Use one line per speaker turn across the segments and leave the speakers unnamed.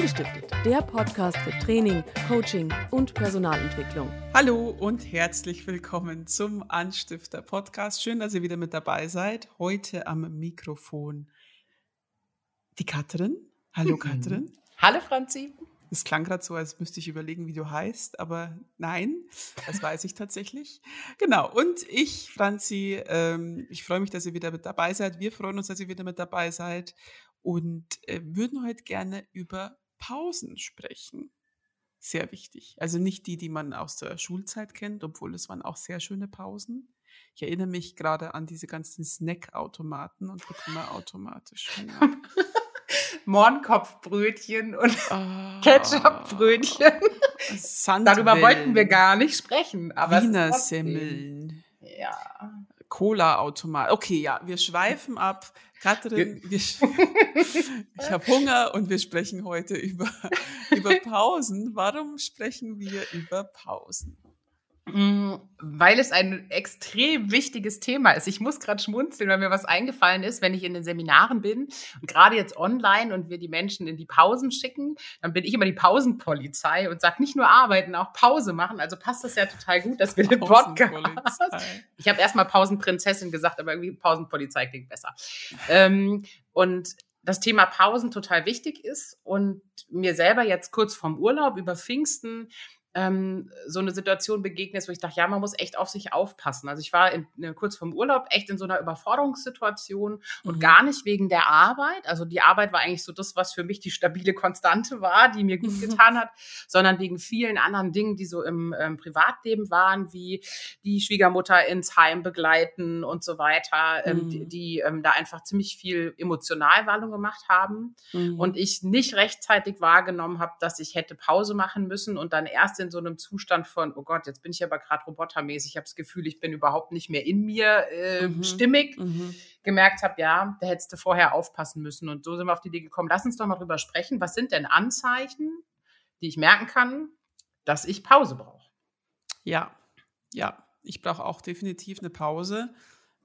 Angestiftet, der Podcast für Training, Coaching und Personalentwicklung.
Hallo und herzlich willkommen zum Anstifter Podcast. Schön, dass ihr wieder mit dabei seid. Heute am Mikrofon die Katrin. Hallo Katrin.
Hallo Franzi.
Es klang gerade so, als müsste ich überlegen, wie du heißt, aber nein, das weiß ich tatsächlich. Genau, und ich, Franzi, ähm, ich freue mich, dass ihr wieder mit dabei seid. Wir freuen uns, dass ihr wieder mit dabei seid und äh, würden heute gerne über Pausen sprechen. Sehr wichtig. Also nicht die, die man aus der Schulzeit kennt, obwohl es waren auch sehr schöne Pausen. Ich erinnere mich gerade an diese ganzen Snackautomaten und bekomme automatisch Hunger.
Mohrenkopfbrötchen und oh, Ketchupbrötchen. Darüber wollten wir gar nicht sprechen. Aber
Wiener Semmeln.
Ja.
Cola-Automat. Okay, ja, wir schweifen ab. Katrin, wir, ich habe Hunger und wir sprechen heute über, über Pausen. Warum sprechen wir über Pausen?
Mm, weil es ein extrem wichtiges Thema ist. Ich muss gerade schmunzeln, weil mir was eingefallen ist, wenn ich in den Seminaren bin und gerade jetzt online und wir die Menschen in die Pausen schicken, dann bin ich immer die Pausenpolizei und sage nicht nur arbeiten, auch Pause machen. Also passt das ja total gut, dass wir den Podcast. Ich habe erstmal Pausenprinzessin gesagt, aber irgendwie Pausenpolizei klingt besser. Ähm, und das Thema Pausen total wichtig ist und mir selber jetzt kurz vorm Urlaub über Pfingsten ähm, so eine Situation begegnet, wo ich dachte, ja, man muss echt auf sich aufpassen. Also ich war in, in, kurz vorm Urlaub echt in so einer Überforderungssituation und mhm. gar nicht wegen der Arbeit. Also die Arbeit war eigentlich so das, was für mich die stabile Konstante war, die mir gut mhm. getan hat, sondern wegen vielen anderen Dingen, die so im ähm, Privatleben waren, wie die Schwiegermutter ins Heim begleiten und so weiter, ähm, die, mhm. die ähm, da einfach ziemlich viel Emotionalwallung gemacht haben mhm. und ich nicht rechtzeitig wahrgenommen habe, dass ich hätte Pause machen müssen und dann erst in so einem Zustand von, oh Gott, jetzt bin ich aber gerade robotermäßig, ich habe das Gefühl, ich bin überhaupt nicht mehr in mir äh, mhm. stimmig, mhm. gemerkt habe, ja, da hättest du vorher aufpassen müssen. Und so sind wir auf die Idee gekommen, lass uns doch mal drüber sprechen. Was sind denn Anzeichen, die ich merken kann, dass ich Pause brauche?
Ja, ja, ich brauche auch definitiv eine Pause.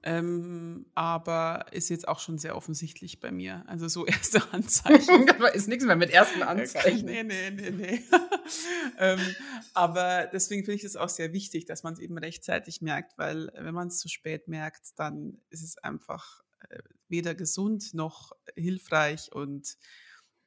Ähm, aber ist jetzt auch schon sehr offensichtlich bei mir. Also so erste Anzeichen.
ist nichts mehr mit ersten Anzeichen.
nee, nee, nee, nee. ähm, aber deswegen finde ich es auch sehr wichtig, dass man es eben rechtzeitig merkt, weil wenn man es zu spät merkt, dann ist es einfach äh, weder gesund noch hilfreich und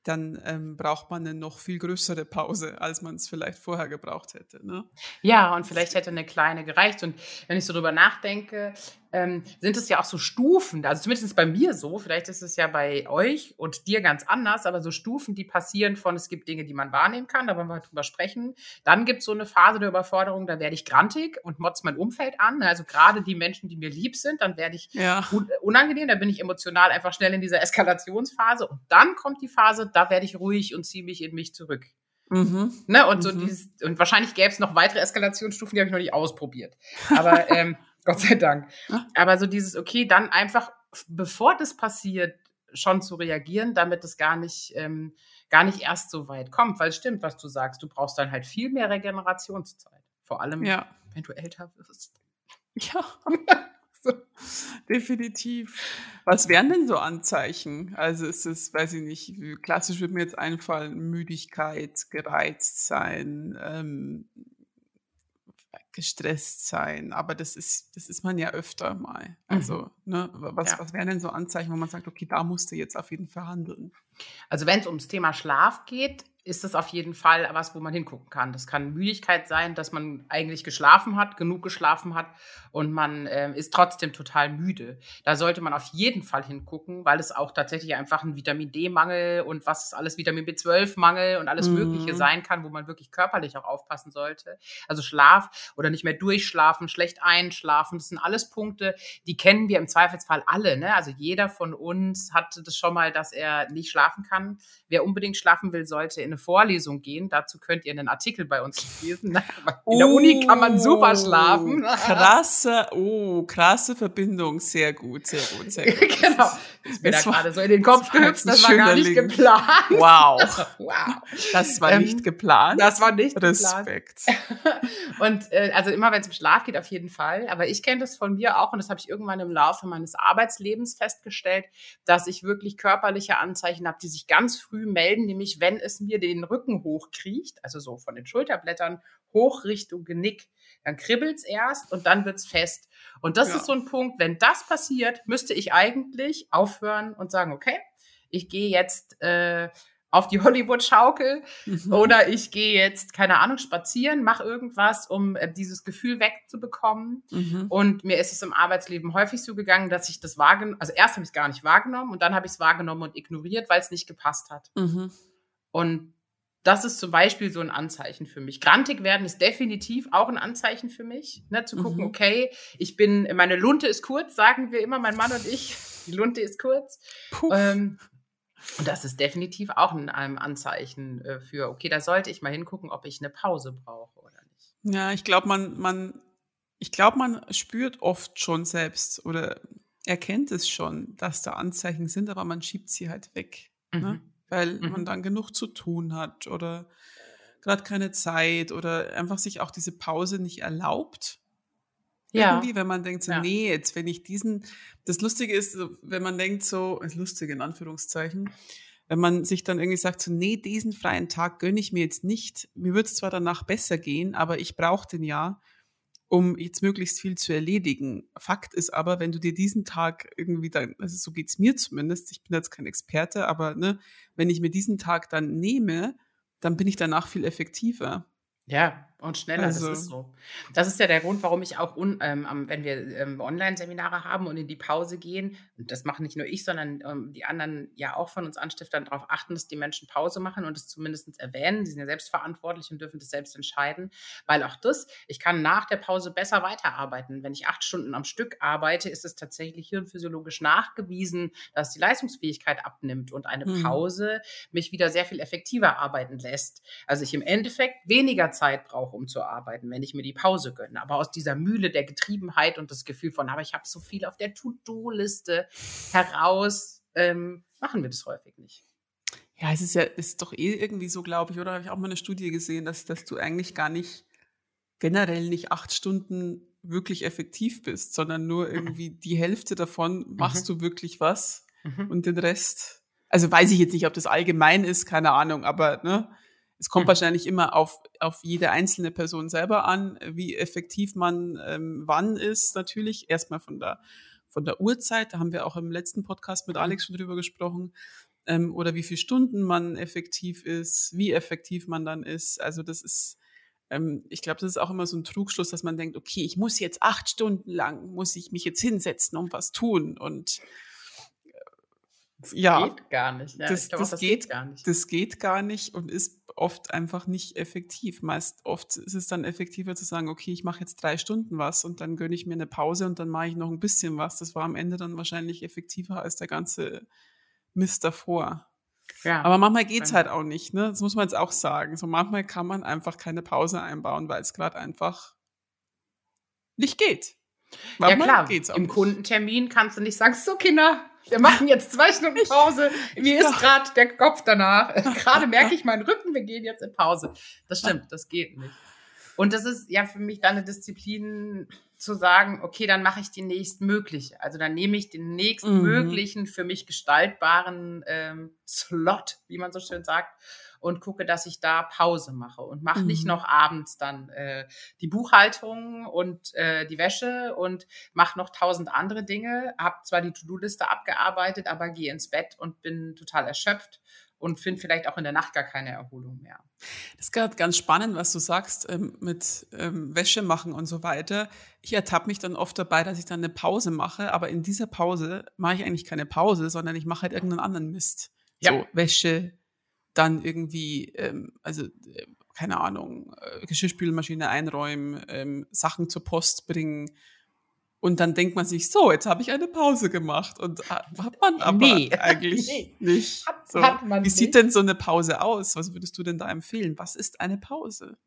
dann ähm, braucht man eine noch viel größere Pause, als man es vielleicht vorher gebraucht hätte. Ne?
Ja, und vielleicht hätte eine kleine gereicht. Und wenn ich so drüber nachdenke, ähm, sind es ja auch so Stufen, also zumindest bei mir so, vielleicht ist es ja bei euch und dir ganz anders, aber so Stufen, die passieren von, es gibt Dinge, die man wahrnehmen kann, da wollen wir drüber sprechen. Dann gibt es so eine Phase der Überforderung, da werde ich grantig und motz mein Umfeld an, also gerade die Menschen, die mir lieb sind, dann werde ich ja. unangenehm, da bin ich emotional einfach schnell in dieser Eskalationsphase und dann kommt die Phase, da werde ich ruhig und ziehe mich in mich zurück. Mhm. Ne, und so mhm. dieses, und wahrscheinlich gäbe es noch weitere Eskalationsstufen, die habe ich noch nicht ausprobiert. Aber ähm, Gott sei Dank. Aber so dieses, okay, dann einfach, bevor das passiert, schon zu reagieren, damit es gar nicht, ähm, gar nicht erst so weit kommt. Weil es stimmt, was du sagst, du brauchst dann halt viel mehr Regenerationszeit. Vor allem, ja. wenn du älter wirst.
Ja. so. Definitiv. Was wären denn so Anzeichen? Also ist es, weiß ich nicht, klassisch würde mir jetzt einfallen, Müdigkeit, gereizt sein, ähm, gestresst sein, aber das ist, das ist man ja öfter mal. Also, mhm. ne, was, ja. was wären denn so Anzeichen, wo man sagt, okay, da musst du jetzt auf jeden Fall handeln?
Also, wenn es ums Thema Schlaf geht, ist das auf jeden Fall was, wo man hingucken kann. Das kann Müdigkeit sein, dass man eigentlich geschlafen hat, genug geschlafen hat und man äh, ist trotzdem total müde. Da sollte man auf jeden Fall hingucken, weil es auch tatsächlich einfach ein Vitamin D-Mangel und was ist alles Vitamin B12-Mangel und alles mhm. Mögliche sein kann, wo man wirklich körperlich auch aufpassen sollte. Also Schlaf oder nicht mehr durchschlafen, schlecht einschlafen, das sind alles Punkte, die kennen wir im Zweifelsfall alle. Ne? Also jeder von uns hat das schon mal, dass er nicht schlafen kann. Wer unbedingt schlafen will, sollte in eine Vorlesung gehen. Dazu könnt ihr einen Artikel bei uns lesen. In der Uni kann man super schlafen.
Krasse, oh, krasse Verbindung. Sehr gut, sehr gut, sehr gut.
genau. Ich bin da gerade so in den Kopf gehüpft. Das war gar nicht Link. geplant.
Wow. wow. Das war ähm, nicht geplant.
Das war nicht
Respekt.
geplant. und äh, also immer, wenn es um Schlaf geht, auf jeden Fall. Aber ich kenne das von mir auch und das habe ich irgendwann im Laufe meines Arbeitslebens festgestellt, dass ich wirklich körperliche Anzeichen habe, die sich ganz früh melden, nämlich wenn es mir den Rücken hochkriecht, also so von den Schulterblättern hoch Richtung Genick. Dann kribbelt's erst und dann wird's fest. Und das ja. ist so ein Punkt, wenn das passiert, müsste ich eigentlich aufhören und sagen, okay, ich gehe jetzt äh, auf die Hollywood-Schaukel mhm. oder ich gehe jetzt, keine Ahnung, spazieren, mache irgendwas, um äh, dieses Gefühl wegzubekommen. Mhm. Und mir ist es im Arbeitsleben häufig so gegangen, dass ich das wahrgenommen, also erst habe ich es gar nicht wahrgenommen und dann habe ich es wahrgenommen und ignoriert, weil es nicht gepasst hat. Mhm. Und das ist zum Beispiel so ein Anzeichen für mich. Grantig werden ist definitiv auch ein Anzeichen für mich, ne, zu gucken, mhm. okay, ich bin, meine Lunte ist kurz, sagen wir immer, mein Mann und ich, die Lunte ist kurz. Ähm, und das ist definitiv auch ein, ein Anzeichen äh, für, okay, da sollte ich mal hingucken, ob ich eine Pause brauche oder nicht.
Ja, ich glaube, man, man, ich glaube, man spürt oft schon selbst oder erkennt es schon, dass da Anzeichen sind, aber man schiebt sie halt weg. Ne? Mhm. Ne? Weil mhm. man dann genug zu tun hat oder gerade keine Zeit oder einfach sich auch diese Pause nicht erlaubt. Ja. Irgendwie, wenn man denkt so, ja. nee, jetzt wenn ich diesen, das Lustige ist, wenn man denkt so, ist lustig in Anführungszeichen, wenn man sich dann irgendwie sagt so, nee, diesen freien Tag gönne ich mir jetzt nicht. Mir wird es zwar danach besser gehen, aber ich brauche den ja, um jetzt möglichst viel zu erledigen. Fakt ist aber, wenn du dir diesen Tag irgendwie dann, also so geht's mir zumindest, ich bin jetzt kein Experte, aber ne, wenn ich mir diesen Tag dann nehme, dann bin ich danach viel effektiver.
Ja, und schneller, also. das ist so. Das ist ja der Grund, warum ich auch, un, ähm, wenn wir ähm, Online-Seminare haben und in die Pause gehen, und das machen nicht nur ich, sondern ähm, die anderen ja auch von uns Anstiftern darauf achten, dass die Menschen Pause machen und es zumindest erwähnen. Die sind ja selbstverantwortlich und dürfen das selbst entscheiden, weil auch das, ich kann nach der Pause besser weiterarbeiten. Wenn ich acht Stunden am Stück arbeite, ist es tatsächlich hirnphysiologisch nachgewiesen, dass die Leistungsfähigkeit abnimmt und eine mhm. Pause mich wieder sehr viel effektiver arbeiten lässt. Also ich im Endeffekt weniger Zeit brauche auch, um zu arbeiten, wenn ich mir die Pause gönne. Aber aus dieser Mühle der Getriebenheit und das Gefühl von, aber ich habe so viel auf der To-Do-Liste heraus, ähm, machen wir das häufig nicht.
Ja, es ist ja, ist doch eh irgendwie so, glaube ich, oder habe ich auch mal eine Studie gesehen, dass, dass du eigentlich gar nicht generell nicht acht Stunden wirklich effektiv bist, sondern nur mhm. irgendwie die Hälfte davon machst mhm. du wirklich was mhm. und den Rest. Also weiß ich jetzt nicht, ob das allgemein ist, keine Ahnung, aber ne, es kommt mhm. wahrscheinlich immer auf, auf jede einzelne Person selber an, wie effektiv man ähm, wann ist, natürlich. Erstmal von der, von der Uhrzeit, da haben wir auch im letzten Podcast mit Alex schon drüber gesprochen, ähm, oder wie viele Stunden man effektiv ist, wie effektiv man dann ist. Also das ist, ähm, ich glaube, das ist auch immer so ein Trugschluss, dass man denkt, okay, ich muss jetzt acht Stunden lang, muss ich mich jetzt hinsetzen und was tun und
das ja, geht gar nicht.
Ja, das, glaub, das, das geht, geht, gar nicht. Das geht gar nicht und ist oft einfach nicht effektiv. Meist oft ist es dann effektiver zu sagen, okay, ich mache jetzt drei Stunden was und dann gönne ich mir eine Pause und dann mache ich noch ein bisschen was. Das war am Ende dann wahrscheinlich effektiver als der ganze Mist davor. Ja, Aber manchmal geht es halt auch nicht, ne? Das muss man jetzt auch sagen. So manchmal kann man einfach keine Pause einbauen, weil es gerade einfach nicht geht.
Manchmal ja klar, im nicht. Kundentermin kannst du nicht sagen, so Kinder, wir machen jetzt zwei Stunden Pause. Mir ist gerade der Kopf danach. gerade merke ich meinen Rücken, wir gehen jetzt in Pause. Das stimmt, das geht nicht. Und das ist ja für mich dann eine Disziplin zu sagen, okay, dann mache ich die nächstmögliche. Also dann nehme ich den nächstmöglichen, mhm. für mich gestaltbaren ähm, Slot, wie man so schön sagt, und gucke, dass ich da Pause mache und mache mhm. nicht noch abends dann äh, die Buchhaltung und äh, die Wäsche und mache noch tausend andere Dinge. Habe zwar die To-Do-Liste abgearbeitet, aber gehe ins Bett und bin total erschöpft und finde vielleicht auch in der Nacht gar keine Erholung mehr.
Das ist gerade ganz spannend, was du sagst ähm, mit ähm, Wäsche machen und so weiter. Ich ertappe mich dann oft dabei, dass ich dann eine Pause mache, aber in dieser Pause mache ich eigentlich keine Pause, sondern ich mache halt irgendeinen anderen Mist. Ja. So Wäsche, dann irgendwie, ähm, also äh, keine Ahnung, äh, Geschirrspülmaschine einräumen, ähm, Sachen zur Post bringen. Und dann denkt man sich, so, jetzt habe ich eine Pause gemacht. Und äh, hat man aber nee. eigentlich nee. nicht. Hat, so. hat Wie nicht. sieht denn so eine Pause aus? Was würdest du denn da empfehlen? Was ist eine Pause?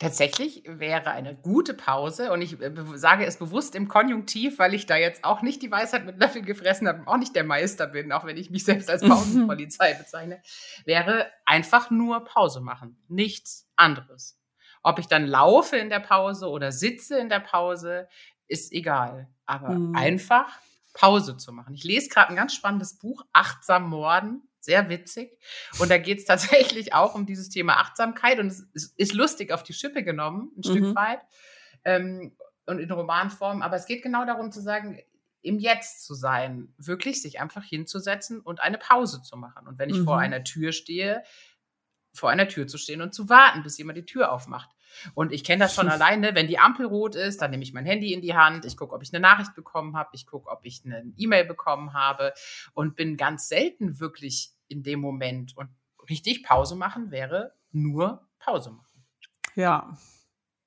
Tatsächlich wäre eine gute Pause, und ich äh, sage es bewusst im Konjunktiv, weil ich da jetzt auch nicht die Weisheit mit Löffeln gefressen habe, auch nicht der Meister bin, auch wenn ich mich selbst als Pausenpolizei bezeichne, wäre einfach nur Pause machen. Nichts anderes. Ob ich dann laufe in der Pause oder sitze in der Pause, ist egal. Aber mhm. einfach Pause zu machen. Ich lese gerade ein ganz spannendes Buch, Achtsam Morden Sehr witzig. Und da geht es tatsächlich auch um dieses Thema Achtsamkeit und es ist lustig auf die Schippe genommen, ein mhm. Stück weit. Ähm, und in Romanform. Aber es geht genau darum zu sagen, im Jetzt zu sein, wirklich sich einfach hinzusetzen und eine Pause zu machen. Und wenn ich mhm. vor einer Tür stehe, vor einer Tür zu stehen und zu warten, bis jemand die Tür aufmacht. Und ich kenne das schon alleine, wenn die Ampel rot ist, dann nehme ich mein Handy in die Hand, ich gucke, ob ich eine Nachricht bekommen habe, ich gucke, ob ich eine E-Mail bekommen habe und bin ganz selten wirklich in dem Moment. Und richtig Pause machen wäre nur Pause machen.
Ja,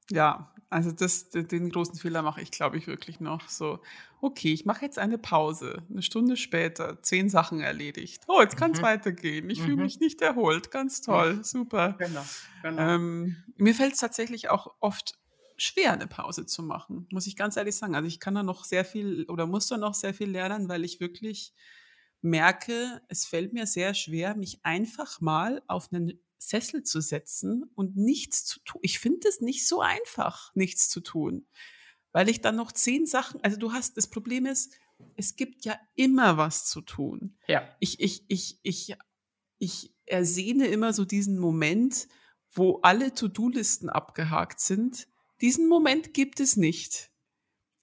ja, also das, den großen Fehler mache ich, glaube ich, wirklich noch. So, okay, ich mache jetzt eine Pause. Eine Stunde später, zehn Sachen erledigt. Oh, jetzt kann es mhm. weitergehen. Ich mhm. fühle mich nicht erholt. Ganz toll, mhm. super. Genau, genau. Ähm, mir fällt es tatsächlich auch oft schwer, eine Pause zu machen, muss ich ganz ehrlich sagen. Also ich kann da noch sehr viel oder muss da noch sehr viel lernen, weil ich wirklich merke, es fällt mir sehr schwer, mich einfach mal auf einen Sessel zu setzen und nichts zu tun. Ich finde es nicht so einfach, nichts zu tun, weil ich dann noch zehn Sachen, also du hast, das Problem ist, es gibt ja immer was zu tun.
Ja.
Ich, ich, ich, ich, ich ersehne immer so diesen Moment, wo alle To-Do-Listen abgehakt sind. Diesen Moment gibt es nicht.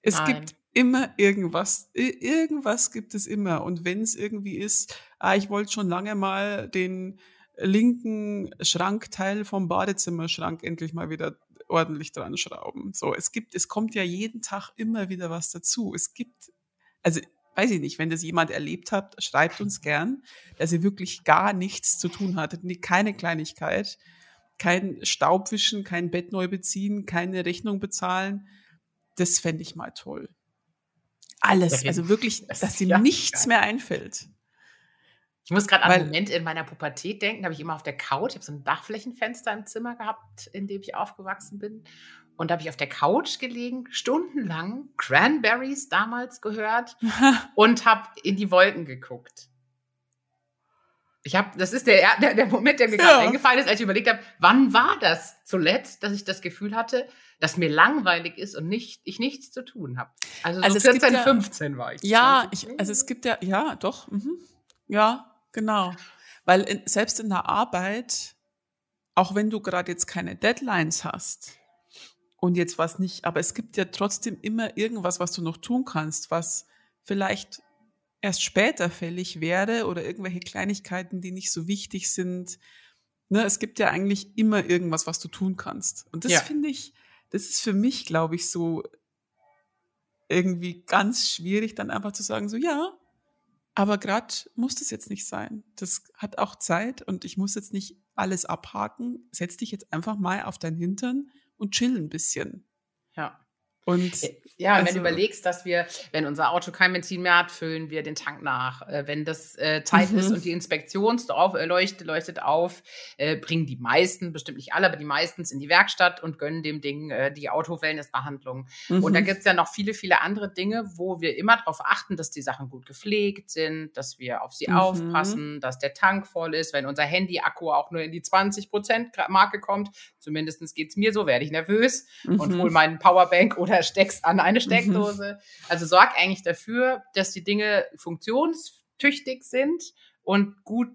Es Nein. gibt immer irgendwas. Irgendwas gibt es immer. Und wenn es irgendwie ist, ah, ich wollte schon lange mal den linken Schrankteil vom Badezimmerschrank endlich mal wieder ordentlich dran schrauben. So, es gibt, es kommt ja jeden Tag immer wieder was dazu. Es gibt, also weiß ich nicht, wenn das jemand erlebt hat, schreibt uns gern, dass ihr wirklich gar nichts zu tun hattet, keine Kleinigkeit, kein Staubwischen, kein Bett neu beziehen, keine Rechnung bezahlen. Das fände ich mal toll. Alles, also wirklich, dass ja, nichts mehr einfällt.
Ich muss gerade an einen Moment in meiner Pubertät denken, da habe ich immer auf der Couch, ich habe so ein Dachflächenfenster im Zimmer gehabt, in dem ich aufgewachsen bin. Und da habe ich auf der Couch gelegen, stundenlang Cranberries damals gehört und habe in die Wolken geguckt. Ich habe, das ist der, der, der Moment, der mir gerade eingefallen ist, als ich überlegt habe, wann war das zuletzt, dass ich das Gefühl hatte, dass mir langweilig ist und nicht, ich nichts zu tun habe. Also, also so 14, ja, 15 war ich.
Ja, ich, also es gibt ja, ja, doch, mhm. ja, Genau. Weil in, selbst in der Arbeit, auch wenn du gerade jetzt keine Deadlines hast und jetzt was nicht, aber es gibt ja trotzdem immer irgendwas, was du noch tun kannst, was vielleicht erst später fällig wäre oder irgendwelche Kleinigkeiten, die nicht so wichtig sind. Ne, es gibt ja eigentlich immer irgendwas, was du tun kannst. Und das ja. finde ich, das ist für mich, glaube ich, so irgendwie ganz schwierig, dann einfach zu sagen, so ja, aber gerade muss das jetzt nicht sein. Das hat auch Zeit und ich muss jetzt nicht alles abhaken. Setz dich jetzt einfach mal auf dein Hintern und chill ein bisschen.
Ja. Und ja, also, wenn du überlegst, dass wir, wenn unser Auto kein Benzin mehr hat, füllen wir den Tank nach. Äh, wenn das äh, Zeit mhm. ist und die Inspektion äh, leuchtet, auf, äh, bringen die meisten, bestimmt nicht alle, aber die meisten in die Werkstatt und gönnen dem Ding äh, die Auto-Wellness-Behandlung. Mhm. Und da mhm. gibt es ja noch viele, viele andere Dinge, wo wir immer darauf achten, dass die Sachen gut gepflegt sind, dass wir auf sie mhm. aufpassen, dass der Tank voll ist. Wenn unser Handy-Akku auch nur in die 20%-Marke kommt, zumindest geht es mir so, werde ich nervös und hole mhm. meinen Powerbank oder oder steckst an eine mhm. Steckdose. Mhm. Also sorg eigentlich dafür, dass die Dinge funktionstüchtig sind und gut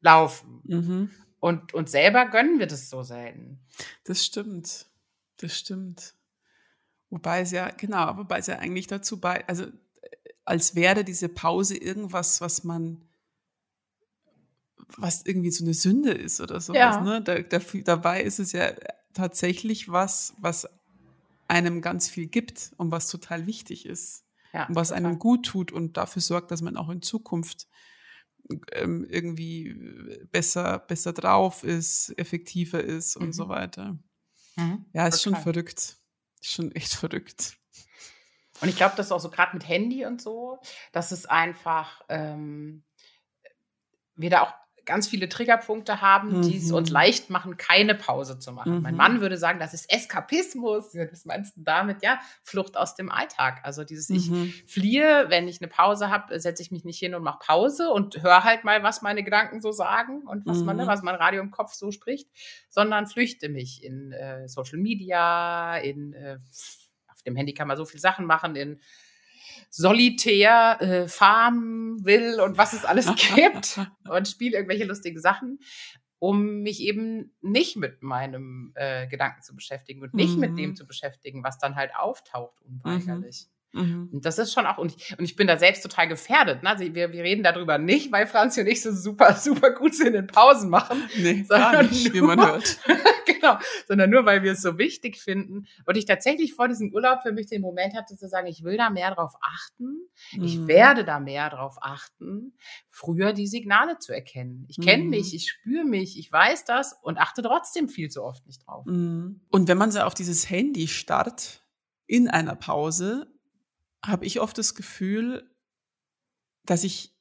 laufen. Mhm. Und uns selber gönnen wir das so selten.
Das stimmt. Das stimmt. Wobei es ja, genau, wobei es ja eigentlich dazu bei, also als wäre diese Pause irgendwas, was man, was irgendwie so eine Sünde ist oder sowas. Ja. Ne? Da, da, dabei ist es ja tatsächlich was, was einem ganz viel gibt und was total wichtig ist. Ja, und was total. einem gut tut und dafür sorgt, dass man auch in Zukunft ähm, irgendwie besser, besser drauf ist, effektiver ist und mhm. so weiter. Mhm. Ja, ist total. schon verrückt. Ist schon echt verrückt.
Und ich glaube, das ist auch so gerade mit Handy und so, dass es einfach ähm, wir da auch ganz viele Triggerpunkte haben, mhm. die es uns mhm. leicht machen, keine Pause zu machen. Mhm. Mein Mann würde sagen, das ist Eskapismus. Was meinst du damit? Ja, Flucht aus dem Alltag. Also dieses, mhm. ich fliehe, wenn ich eine Pause habe, setze ich mich nicht hin und mache Pause und höre halt mal, was meine Gedanken so sagen und was man, ne, mhm. was mein Radio im Kopf so spricht, sondern flüchte mich in äh, Social Media, in äh, auf dem Handy kann man so viele Sachen machen, in solitär äh, Farm will und was es alles gibt und spiele irgendwelche lustigen Sachen, um mich eben nicht mit meinem äh, Gedanken zu beschäftigen und nicht mhm. mit dem zu beschäftigen, was dann halt auftaucht unweigerlich. Mhm. Und das ist schon auch, und ich, und ich bin da selbst total gefährdet. Ne? Also wir, wir reden darüber nicht, weil Franzi und ich so super, super gut sind in Pausen machen.
Nee, gar nicht, nur, wie man hört.
genau, sondern nur, weil wir es so wichtig finden. Und ich tatsächlich vor diesem Urlaub für mich den Moment hatte zu sagen, ich will da mehr drauf achten. Mhm. Ich werde da mehr drauf achten, früher die Signale zu erkennen. Ich kenne mhm. mich, ich spüre mich, ich weiß das und achte trotzdem viel zu oft nicht drauf.
Mhm. Und wenn man so auf dieses Handy starrt, in einer Pause, habe ich oft das Gefühl, dass ich,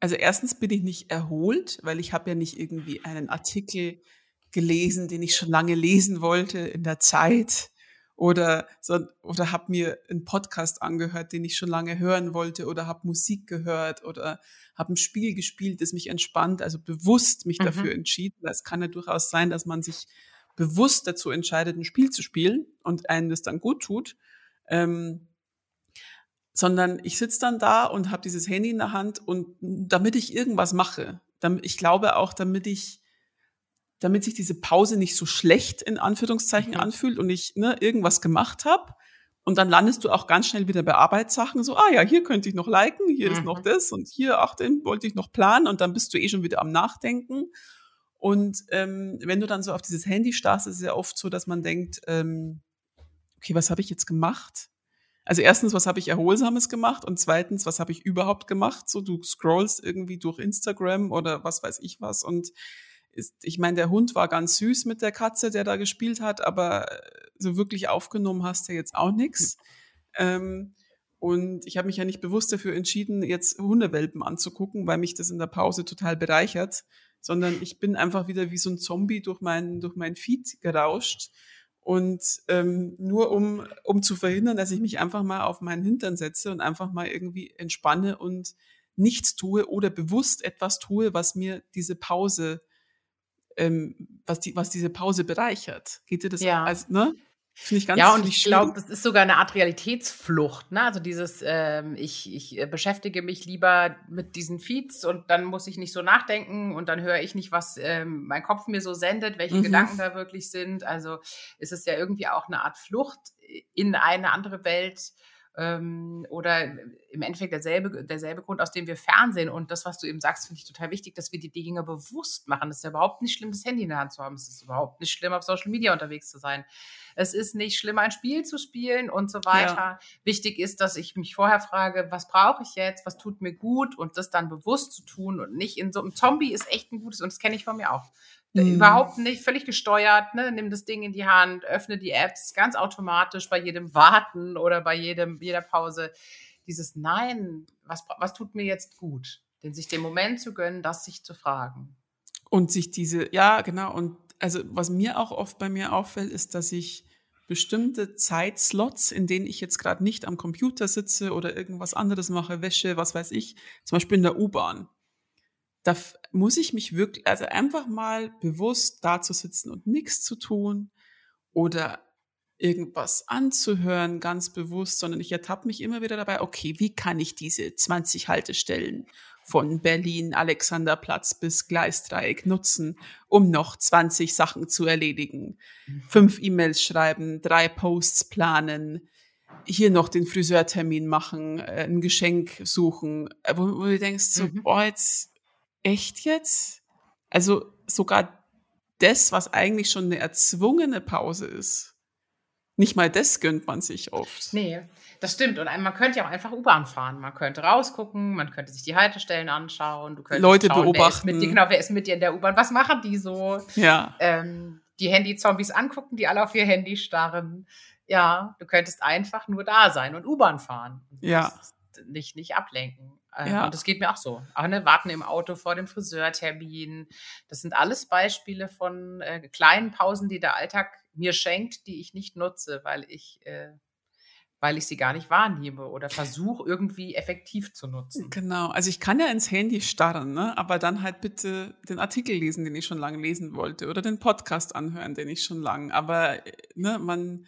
also erstens bin ich nicht erholt, weil ich habe ja nicht irgendwie einen Artikel gelesen, den ich schon lange lesen wollte in der Zeit oder oder habe mir einen Podcast angehört, den ich schon lange hören wollte oder habe Musik gehört oder habe ein Spiel gespielt, das mich entspannt, also bewusst mich mhm. dafür entschieden. Es kann ja durchaus sein, dass man sich bewusst dazu entscheidet, ein Spiel zu spielen und einen das dann gut tut. Ähm, sondern ich sitze dann da und habe dieses Handy in der Hand und damit ich irgendwas mache, damit, ich glaube auch, damit ich, damit sich diese Pause nicht so schlecht in Anführungszeichen mhm. anfühlt und ich ne, irgendwas gemacht habe. Und dann landest du auch ganz schnell wieder bei Arbeitssachen, so, ah ja, hier könnte ich noch liken, hier mhm. ist noch mhm. das und hier, ach, den wollte ich noch planen und dann bist du eh schon wieder am Nachdenken. Und ähm, wenn du dann so auf dieses Handy starrst, ist es ja oft so, dass man denkt, ähm, okay, was habe ich jetzt gemacht? Also erstens, was habe ich Erholsames gemacht und zweitens, was habe ich überhaupt gemacht? So, du scrollst irgendwie durch Instagram oder was weiß ich was und ist, ich meine, der Hund war ganz süß mit der Katze, der da gespielt hat, aber so wirklich aufgenommen hast du jetzt auch nichts. Ähm, und ich habe mich ja nicht bewusst dafür entschieden, jetzt Hundewelpen anzugucken, weil mich das in der Pause total bereichert, sondern ich bin einfach wieder wie so ein Zombie durch mein, durch mein Feed gerauscht und ähm, nur um, um zu verhindern, dass ich mich einfach mal auf meinen Hintern setze und einfach mal irgendwie entspanne und nichts tue oder bewusst etwas tue, was mir diese Pause, ähm, was, die, was diese Pause bereichert. Geht dir das?
Ja.
Also, ne?
Finde ich ganz Ja, und ich glaube, das ist sogar eine Art Realitätsflucht. Ne? Also dieses, ähm, ich, ich äh, beschäftige mich lieber mit diesen Feeds und dann muss ich nicht so nachdenken und dann höre ich nicht, was ähm, mein Kopf mir so sendet, welche mhm. Gedanken da wirklich sind. Also ist es ja irgendwie auch eine Art Flucht in eine andere Welt ähm, oder im Endeffekt derselbe, derselbe Grund, aus dem wir Fernsehen und das, was du eben sagst, finde ich total wichtig, dass wir die Dinge bewusst machen. Es ist ja überhaupt nicht schlimm, das Handy in der Hand zu haben. Es ist überhaupt nicht schlimm, auf Social Media unterwegs zu sein. Es ist nicht schlimm, ein Spiel zu spielen und so weiter. Ja. Wichtig ist, dass ich mich vorher frage, was brauche ich jetzt, was tut mir gut und das dann bewusst zu tun und nicht in so einem Zombie ist echt ein gutes und das kenne ich von mir auch. Mhm. Überhaupt nicht, völlig gesteuert, ne? nimm das Ding in die Hand, öffne die Apps ganz automatisch bei jedem Warten oder bei jedem, jeder Pause. Dieses Nein, was, was tut mir jetzt gut? Den sich den Moment zu gönnen, das sich zu fragen.
Und sich diese, ja, genau. Und also, was mir auch oft bei mir auffällt, ist, dass ich bestimmte Zeitslots, in denen ich jetzt gerade nicht am Computer sitze oder irgendwas anderes mache, Wäsche, was weiß ich, zum Beispiel in der U-Bahn da muss ich mich wirklich, also einfach mal bewusst da zu sitzen und nichts zu tun oder irgendwas anzuhören, ganz bewusst, sondern ich ertappe mich immer wieder dabei, okay, wie kann ich diese 20 Haltestellen von Berlin, Alexanderplatz bis Gleisdreieck nutzen, um noch 20 Sachen zu erledigen. Mhm. Fünf E-Mails schreiben, drei Posts planen, hier noch den Friseurtermin machen, äh, ein Geschenk suchen, äh, wo, wo du denkst, so, mhm. boah, jetzt echt jetzt? Also sogar das, was eigentlich schon eine erzwungene Pause ist, nicht mal das gönnt man sich oft.
Nee, das stimmt. Und man könnte ja auch einfach U-Bahn fahren. Man könnte rausgucken, man könnte sich die Haltestellen anschauen. Du könntest
Leute schauen, beobachten.
Wer ist mit dir, genau, wer ist mit dir in der U-Bahn? Was machen die so?
Ja.
Ähm, die Handy-Zombies angucken, die alle auf ihr Handy starren. Ja, du könntest einfach nur da sein und U-Bahn fahren.
Ja.
Nicht, nicht ablenken. Äh, ja. Und das geht mir auch so. Auch ne, warten im Auto vor dem Friseurtermin. Das sind alles Beispiele von äh, kleinen Pausen, die der Alltag mir schenkt, die ich nicht nutze, weil ich, äh, weil ich sie gar nicht wahrnehme oder versuche irgendwie effektiv zu nutzen.
Genau. Also ich kann ja ins Handy starren, ne? aber dann halt bitte den Artikel lesen, den ich schon lange lesen wollte oder den Podcast anhören, den ich schon lange. Aber äh, ne, man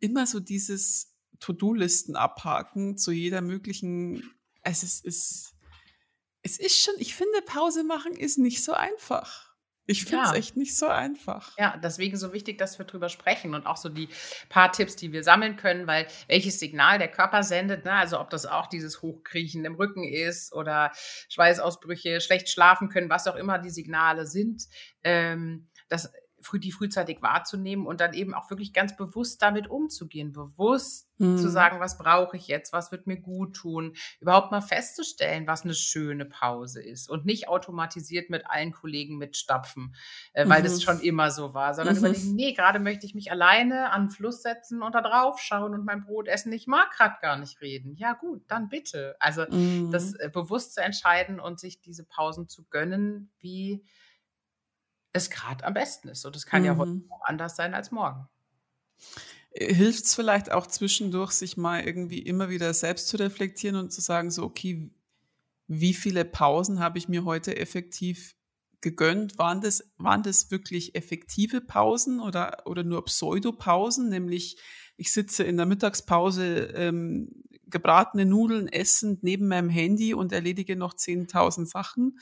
immer so dieses To-Do-Listen abhaken zu jeder möglichen. Es ist, ist, es ist schon, ich finde, Pause machen ist nicht so einfach. Ich finde es ja. echt nicht so einfach.
Ja, deswegen so wichtig, dass wir drüber sprechen und auch so die paar Tipps, die wir sammeln können, weil welches Signal der Körper sendet, ne? also ob das auch dieses Hochkriechen im Rücken ist oder Schweißausbrüche, schlecht schlafen können, was auch immer die Signale sind, ähm, das früh, die frühzeitig wahrzunehmen und dann eben auch wirklich ganz bewusst damit umzugehen, bewusst mhm. zu sagen, was brauche ich jetzt, was wird mir gut tun, überhaupt mal festzustellen, was eine schöne Pause ist und nicht automatisiert mit allen Kollegen mitstapfen, äh, weil mhm. das schon immer so war, sondern mhm. überlegen, nee, gerade möchte ich mich alleine an den Fluss setzen und da drauf schauen und mein Brot essen, ich mag gerade gar nicht reden. Ja gut, dann bitte. Also das mhm. äh, bewusst zu entscheiden und sich diese Pausen zu gönnen, wie es gerade am besten ist. Und es kann mhm. ja heute mhm. auch anders sein als morgen.
Äh, Hilft es vielleicht auch zwischendurch, sich mal irgendwie immer wieder selbst zu reflektieren und zu sagen, so, okay, wie viele Pausen habe ich mir heute effektiv gegönnt? Waren das, waren das wirklich effektive Pausen oder, oder nur Pseudopausen? Nämlich, ich sitze in der Mittagspause ähm, gebratene Nudeln essend neben meinem Handy und erledige noch 10.000 Sachen.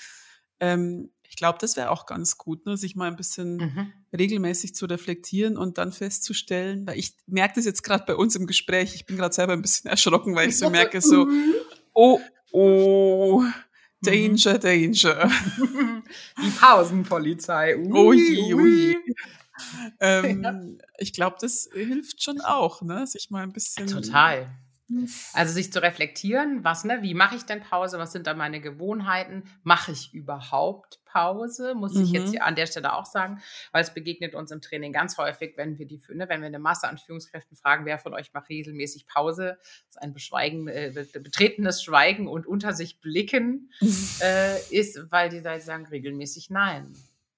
Ähm, ich glaube, das wäre auch ganz gut, ne? sich mal ein bisschen mhm. regelmäßig zu reflektieren und dann festzustellen, weil ich merke das jetzt gerade bei uns im Gespräch, ich bin gerade selber ein bisschen erschrocken, weil ich so merke, so, oh, oh, Danger, mhm. Danger.
Die Pausenpolizei.
Ui, ui. ui. Ähm, ja. Ich glaube, das hilft schon auch, ne? sich mal ein bisschen.
Total. Also sich zu reflektieren, was, ne, wie mache ich denn Pause, was sind da meine Gewohnheiten, mache ich überhaupt Pause, muss mhm. ich jetzt mhm. hier an der Stelle auch sagen, weil es begegnet uns im Training ganz häufig, wenn wir die, ne, wenn wir eine Masse an Führungskräften fragen, wer von euch macht regelmäßig Pause, das ist ein beschweigen, äh, betretenes Schweigen und unter sich blicken äh, ist, weil die sagen regelmäßig nein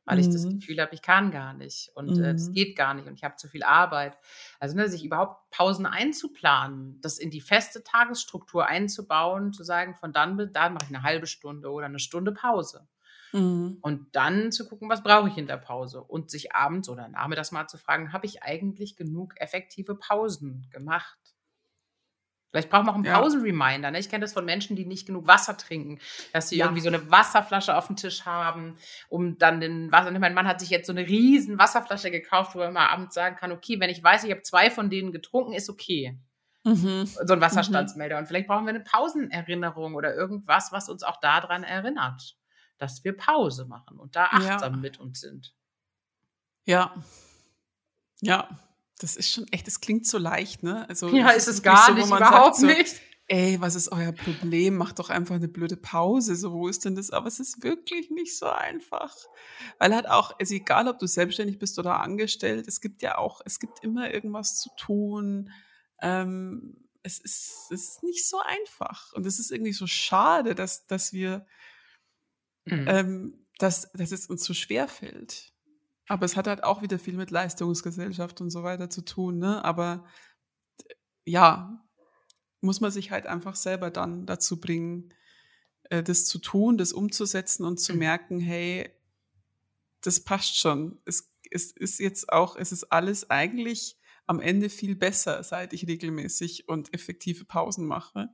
weil mhm. ich das mhm. Gefühl habe, ich kann gar nicht und mhm. äh, es mhm. geht gar nicht und ich habe zu viel Arbeit. Also ne, sich überhaupt Pausen einzuplanen, das in die feste Tagesstruktur einzubauen, zu sagen, von dann bis dann mache ich eine halbe Stunde oder eine Stunde Pause. Mhm. Und dann zu gucken, was brauche ich in der Pause und sich abends oder nachmittags mal zu fragen, habe ich eigentlich genug effektive Pausen gemacht? Vielleicht braucht man auch einen Pausenreminder. Ne? Ich kenne das von Menschen, die nicht genug Wasser trinken, dass sie ja. irgendwie so eine Wasserflasche auf dem Tisch haben, um dann den Wasser. Mein Mann hat sich jetzt so eine riesen Wasserflasche gekauft, wo er mal abends sagen kann, okay, wenn ich weiß, ich habe zwei von denen getrunken, ist okay. Mhm. So ein Wasserstandsmelder. Mhm. Und vielleicht brauchen wir eine Pausenerinnerung oder irgendwas, was uns auch daran erinnert, dass wir Pause machen und da achtsam ja. mit uns sind.
Ja. Ja, das ist schon echt, das klingt so leicht, ne?
Also, ja, ist es gar so, nicht, überhaupt
so,
nicht.
Ey, was ist euer Problem? Macht doch einfach eine blöde Pause. So, wo ist denn das? Aber es ist wirklich nicht so einfach. Weil halt auch, also egal, ob du selbstständig bist oder angestellt, es gibt ja auch, es gibt immer irgendwas zu tun. Ähm, es ist, es ist nicht so einfach. Und es ist irgendwie so schade, dass, dass wir, mhm. ähm, dass, dass es uns so schwer fällt. Aber es hat halt auch wieder viel mit Leistungsgesellschaft und so weiter zu tun, ne? Aber ja, muss man sich halt einfach selber dann dazu bringen, äh, das zu tun, das umzusetzen und zu mhm. merken, hey, das passt schon. Es, es ist jetzt auch, es ist alles eigentlich am Ende viel besser, seit ich regelmäßig und effektive Pausen mache.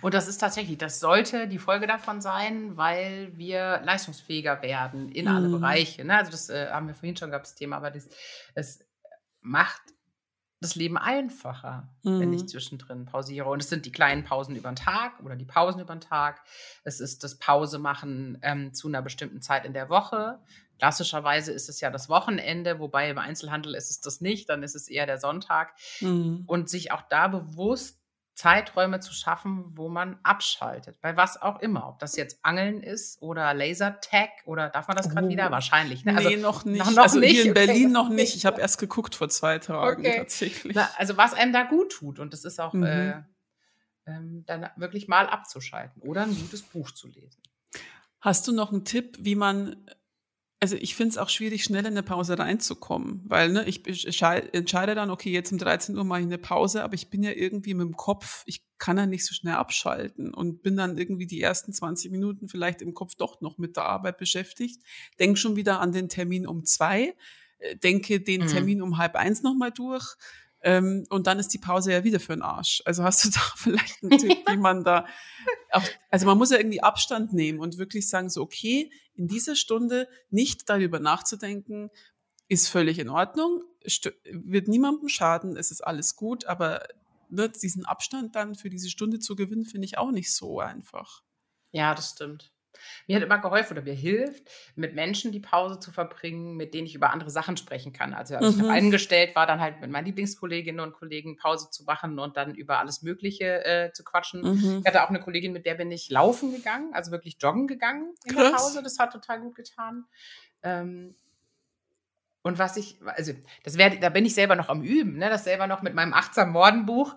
Und das ist tatsächlich, das sollte die Folge davon sein, weil wir leistungsfähiger werden in alle mhm. Bereiche. Ne? Also das äh, haben wir vorhin schon gehabt, das Thema, aber das, es macht das Leben einfacher, mhm. wenn ich mhm. zwischendrin pausiere. Und es sind die kleinen Pausen über den Tag oder die Pausen über den Tag. Es ist das Pause machen ähm, zu einer bestimmten Zeit in der Woche. Klassischerweise ist es ja das Wochenende, wobei im Einzelhandel ist es das nicht, dann ist es eher der Sonntag. Mhm. Und sich auch da bewusst Zeiträume zu schaffen, wo man abschaltet. Bei was auch immer. Ob das jetzt Angeln ist oder Lasertag oder darf man das gerade oh. wieder? Wahrscheinlich.
Ne? Also, nee, noch nicht. Noch, noch also nicht. hier in Berlin okay. noch nicht. Ich habe erst geguckt vor zwei Tagen okay. tatsächlich.
Na, also was einem da gut tut. Und das ist auch mhm. äh, ähm, dann wirklich mal abzuschalten oder ein gutes Buch zu lesen.
Hast du noch einen Tipp, wie man also ich finde es auch schwierig, schnell in eine Pause reinzukommen, weil ne, ich entscheide dann, okay, jetzt um 13 Uhr mache ich eine Pause, aber ich bin ja irgendwie mit dem Kopf, ich kann ja nicht so schnell abschalten und bin dann irgendwie die ersten 20 Minuten vielleicht im Kopf doch noch mit der Arbeit beschäftigt, denke schon wieder an den Termin um zwei, äh, denke den mhm. Termin um halb eins nochmal durch, Ähm, und dann ist die Pause ja wieder für den Arsch. Also hast du da vielleicht einen Tipp, wie man da auch, also man muss ja irgendwie Abstand nehmen und wirklich sagen, so, okay, in dieser Stunde nicht darüber nachzudenken, ist völlig in Ordnung, wird niemandem schaden, es ist alles gut, aber ne, diesen Abstand dann für diese Stunde zu gewinnen, finde ich auch nicht so einfach.
Ja, das stimmt. Mir hat immer geholfen oder mir hilft, mit Menschen die Pause zu verbringen, mit denen ich über andere Sachen sprechen kann. Also als mhm. ich eingestellt war, dann halt mit meinen Lieblingskolleginnen und Kollegen Pause zu machen und dann über alles Mögliche äh, zu quatschen. Mhm. Ich hatte auch eine Kollegin, mit der bin ich laufen gegangen, also wirklich joggen gegangen in Krass. der Pause. Das hat total gut getan. Ähm, und was ich, also das werde, da bin ich selber noch am Üben, ne? Das selber noch mit meinem achtsam Mordenbuch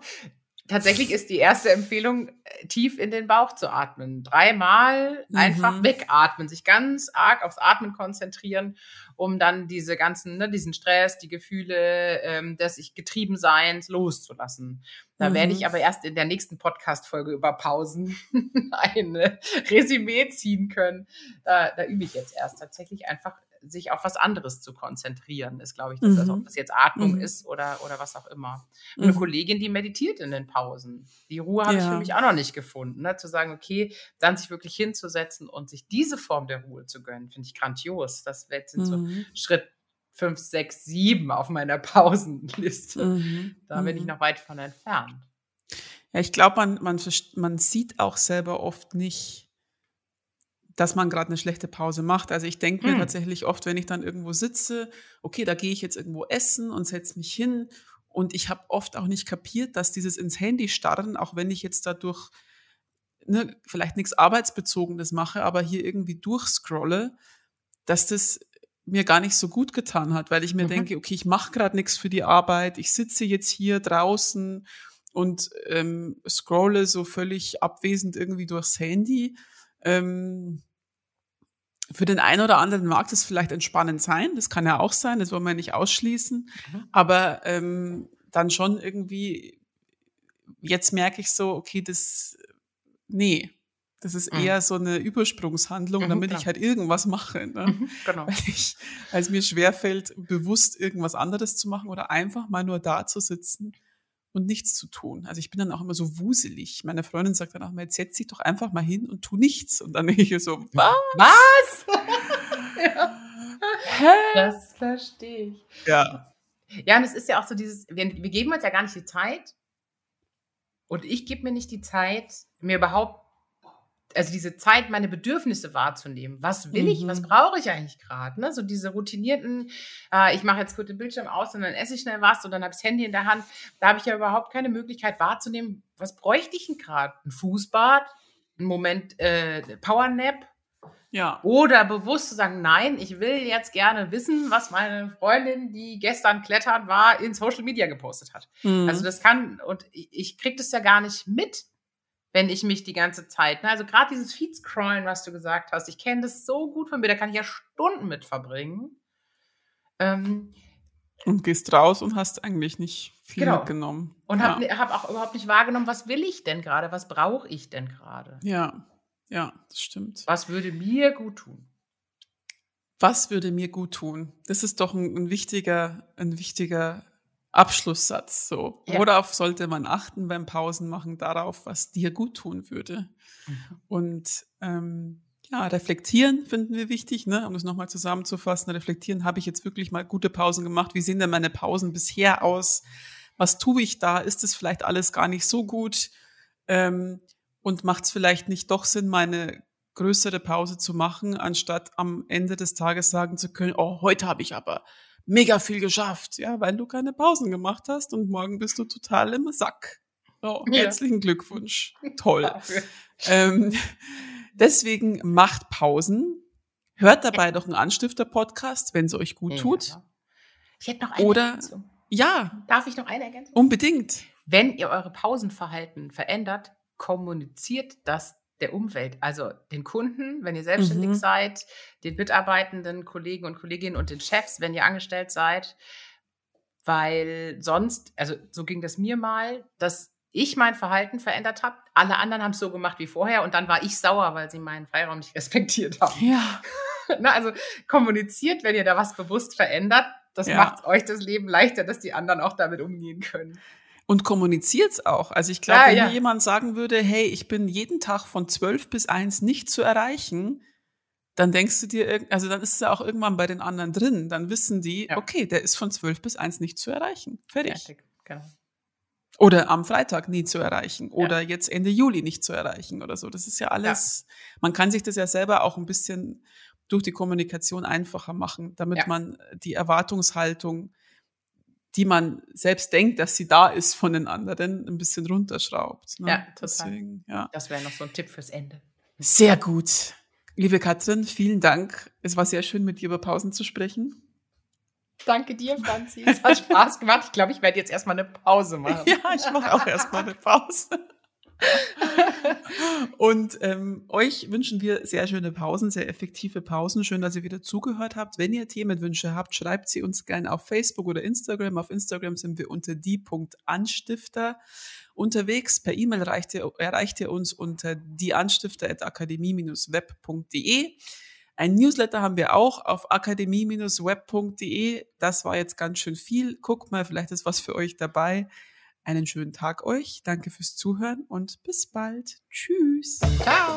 tatsächlich ist die erste Empfehlung, äh, tief in den Bauch zu atmen. Dreimal mhm. einfach wegatmen, sich ganz arg aufs Atmen konzentrieren, um dann diese ganzen, ne, diesen Stress, die Gefühle ähm, des ich getrieben Seins loszulassen. Da mhm. werde ich aber erst in der nächsten Podcast-Folge über Pausen ein Resümee ziehen können. Da, da übe ich jetzt erst tatsächlich einfach sich auf was anderes zu konzentrieren, ist, glaube ich, das, mhm. also ob das jetzt Atmung mhm. ist oder, oder was auch immer. Und eine mhm. Kollegin, die meditiert in den Pausen. Die Ruhe habe ja. ich für mich auch noch nicht gefunden. Ne? Zu sagen, okay, dann sich wirklich hinzusetzen und sich diese Form der Ruhe zu gönnen, finde ich grandios. Das so mhm. Schritt fünf, sechs, sieben auf meiner Pausenliste. Mhm. Da bin ich mhm. noch weit von entfernt.
Ja, ich glaube, man, man, man sieht auch selber oft nicht, dass man gerade eine schlechte Pause macht. Also ich denke mir hm. tatsächlich oft, wenn ich dann irgendwo sitze, okay, da gehe ich jetzt irgendwo essen und setze mich hin. Und ich habe oft auch nicht kapiert, dass dieses ins Handy starren, auch wenn ich jetzt dadurch ne, vielleicht nichts Arbeitsbezogenes mache, aber hier irgendwie durchscrolle, dass das mir gar nicht so gut getan hat, weil ich mir mhm. denke, okay, ich mache gerade nichts für die Arbeit, ich sitze jetzt hier draußen und ähm, scrolle so völlig abwesend irgendwie durchs Handy. Ähm, für den einen oder anderen mag das vielleicht entspannend sein, das kann ja auch sein, das wollen wir nicht ausschließen, mhm. aber ähm, dann schon irgendwie, jetzt merke ich so, okay, das, nee, das ist mhm. eher so eine Übersprungshandlung, mhm, damit klar. ich halt irgendwas mache. Ne? Mhm, genau. Weil, ich, weil es mir schwerfällt, bewusst irgendwas anderes zu machen oder einfach mal nur da zu sitzen und nichts zu tun. Also ich bin dann auch immer so wuselig. Meine Freundin sagt dann auch mal, jetzt setz dich doch einfach mal hin und tu nichts. Und dann bin ich so, was?
Was? ja. Das verstehe ich.
Ja.
Ja, und es ist ja auch so dieses, wir, wir geben uns ja gar nicht die Zeit. Und ich gebe mir nicht die Zeit, mir überhaupt also diese Zeit, meine Bedürfnisse wahrzunehmen. Was will ich, was mhm. brauche ich eigentlich gerade? Ne? So diese routinierten, äh, ich mache jetzt kurz den Bildschirm aus und dann esse ich schnell was und dann habe ich das Handy in der Hand. Da habe ich ja überhaupt keine Möglichkeit wahrzunehmen, was bräuchte ich denn gerade? Ein Fußbad, ein Moment äh, Powernap? Ja. Oder bewusst zu sagen, nein, ich will jetzt gerne wissen, was meine Freundin, die gestern klettern war, in Social Media gepostet hat. Mhm. Also das kann, und ich, ich kriege das ja gar nicht mit wenn ich mich die ganze Zeit, ne, also gerade dieses Feed-Scrollen, was du gesagt hast, ich kenne das so gut von mir, da kann ich ja Stunden mit verbringen. Ähm,
und gehst raus und hast eigentlich nicht viel genau. mitgenommen.
Und ja. habe hab auch überhaupt nicht wahrgenommen, was will ich denn gerade, was brauche ich denn gerade.
Ja, ja, das stimmt.
Was würde mir gut tun?
Was würde mir gut tun? Das ist doch ein, ein wichtiger, ein wichtiger Abschlusssatz. So. Ja. Worauf sollte man achten beim Pausenmachen? Darauf, was dir gut tun würde. Mhm. Und ähm, ja, reflektieren finden wir wichtig, ne? um das nochmal zusammenzufassen. Reflektieren, habe ich jetzt wirklich mal gute Pausen gemacht? Wie sehen denn meine Pausen bisher aus? Was tue ich da? Ist es vielleicht alles gar nicht so gut? Ähm, und macht es vielleicht nicht doch Sinn, meine größere Pause zu machen, anstatt am Ende des Tages sagen zu können, oh, heute habe ich aber mega viel geschafft, ja, weil du keine Pausen gemacht hast und morgen bist du total im Sack. Oh, ja. Herzlichen Glückwunsch. Toll. ähm, deswegen macht Pausen. Hört dabei doch einen Anstifter-Podcast, wenn es euch gut ja. tut.
Ich hätte noch eine
Oder, Ergänzung. Ja.
Darf ich noch eine Ergänzung?
Unbedingt.
Wenn ihr eure Pausenverhalten verändert, kommuniziert das der Umwelt, also den Kunden, wenn ihr selbstständig mhm. seid, den Mitarbeitenden, Kollegen und Kolleginnen und den Chefs, wenn ihr angestellt seid, weil sonst, also so ging das mir mal, dass ich mein Verhalten verändert habe. Alle anderen haben es so gemacht wie vorher und dann war ich sauer, weil sie meinen Freiraum nicht respektiert haben.
Ja.
Na, also kommuniziert, wenn ihr da was bewusst verändert, Das ja. macht euch das Leben leichter, dass die anderen auch damit umgehen können.
Und kommuniziert es auch. Also ich glaube, ja, wenn ja. mir jemand sagen würde, hey, ich bin jeden Tag von zwölf bis eins nicht zu erreichen, dann denkst du dir, also dann ist es ja auch irgendwann bei den anderen drin. Dann wissen die, ja. okay, der ist von zwölf bis eins nicht zu erreichen. Fertig. Fertig. Genau. Oder am Freitag nie zu erreichen. Oder ja. jetzt Ende Juli nicht zu erreichen oder so. Das ist ja alles, man kann sich das ja selber auch ein bisschen durch die Kommunikation einfacher machen, damit man die Erwartungshaltung, die man selbst denkt, dass sie da ist von den anderen, ein bisschen runterschraubt.
Ne? Ja, total. Deswegen, ja. Das wäre noch so ein Tipp fürs Ende.
Sehr gut. Liebe Katrin, vielen Dank. Es war sehr schön, mit dir über Pausen zu sprechen.
Danke dir, Franzi. Es hat Spaß gemacht. Ich glaube, ich werde jetzt erstmal eine Pause machen.
Ja, ich mache auch erstmal eine Pause. Und ähm, euch wünschen wir sehr schöne Pausen, sehr effektive Pausen. Schön, dass ihr wieder zugehört habt. Wenn ihr Themenwünsche habt, schreibt sie uns gerne auf Facebook oder Instagram. Auf Instagram sind wir unter die.anstifter unterwegs. Per E-Mail erreicht ihr, erreicht ihr uns unter dieanstifter.akademie-web.de. Ein Newsletter haben wir auch auf akademie-web.de. Das war jetzt ganz schön viel. Guckt mal, vielleicht ist was für euch dabei. Einen schönen Tag euch. Danke fürs Zuhören und bis bald. Tschüss.
Ciao.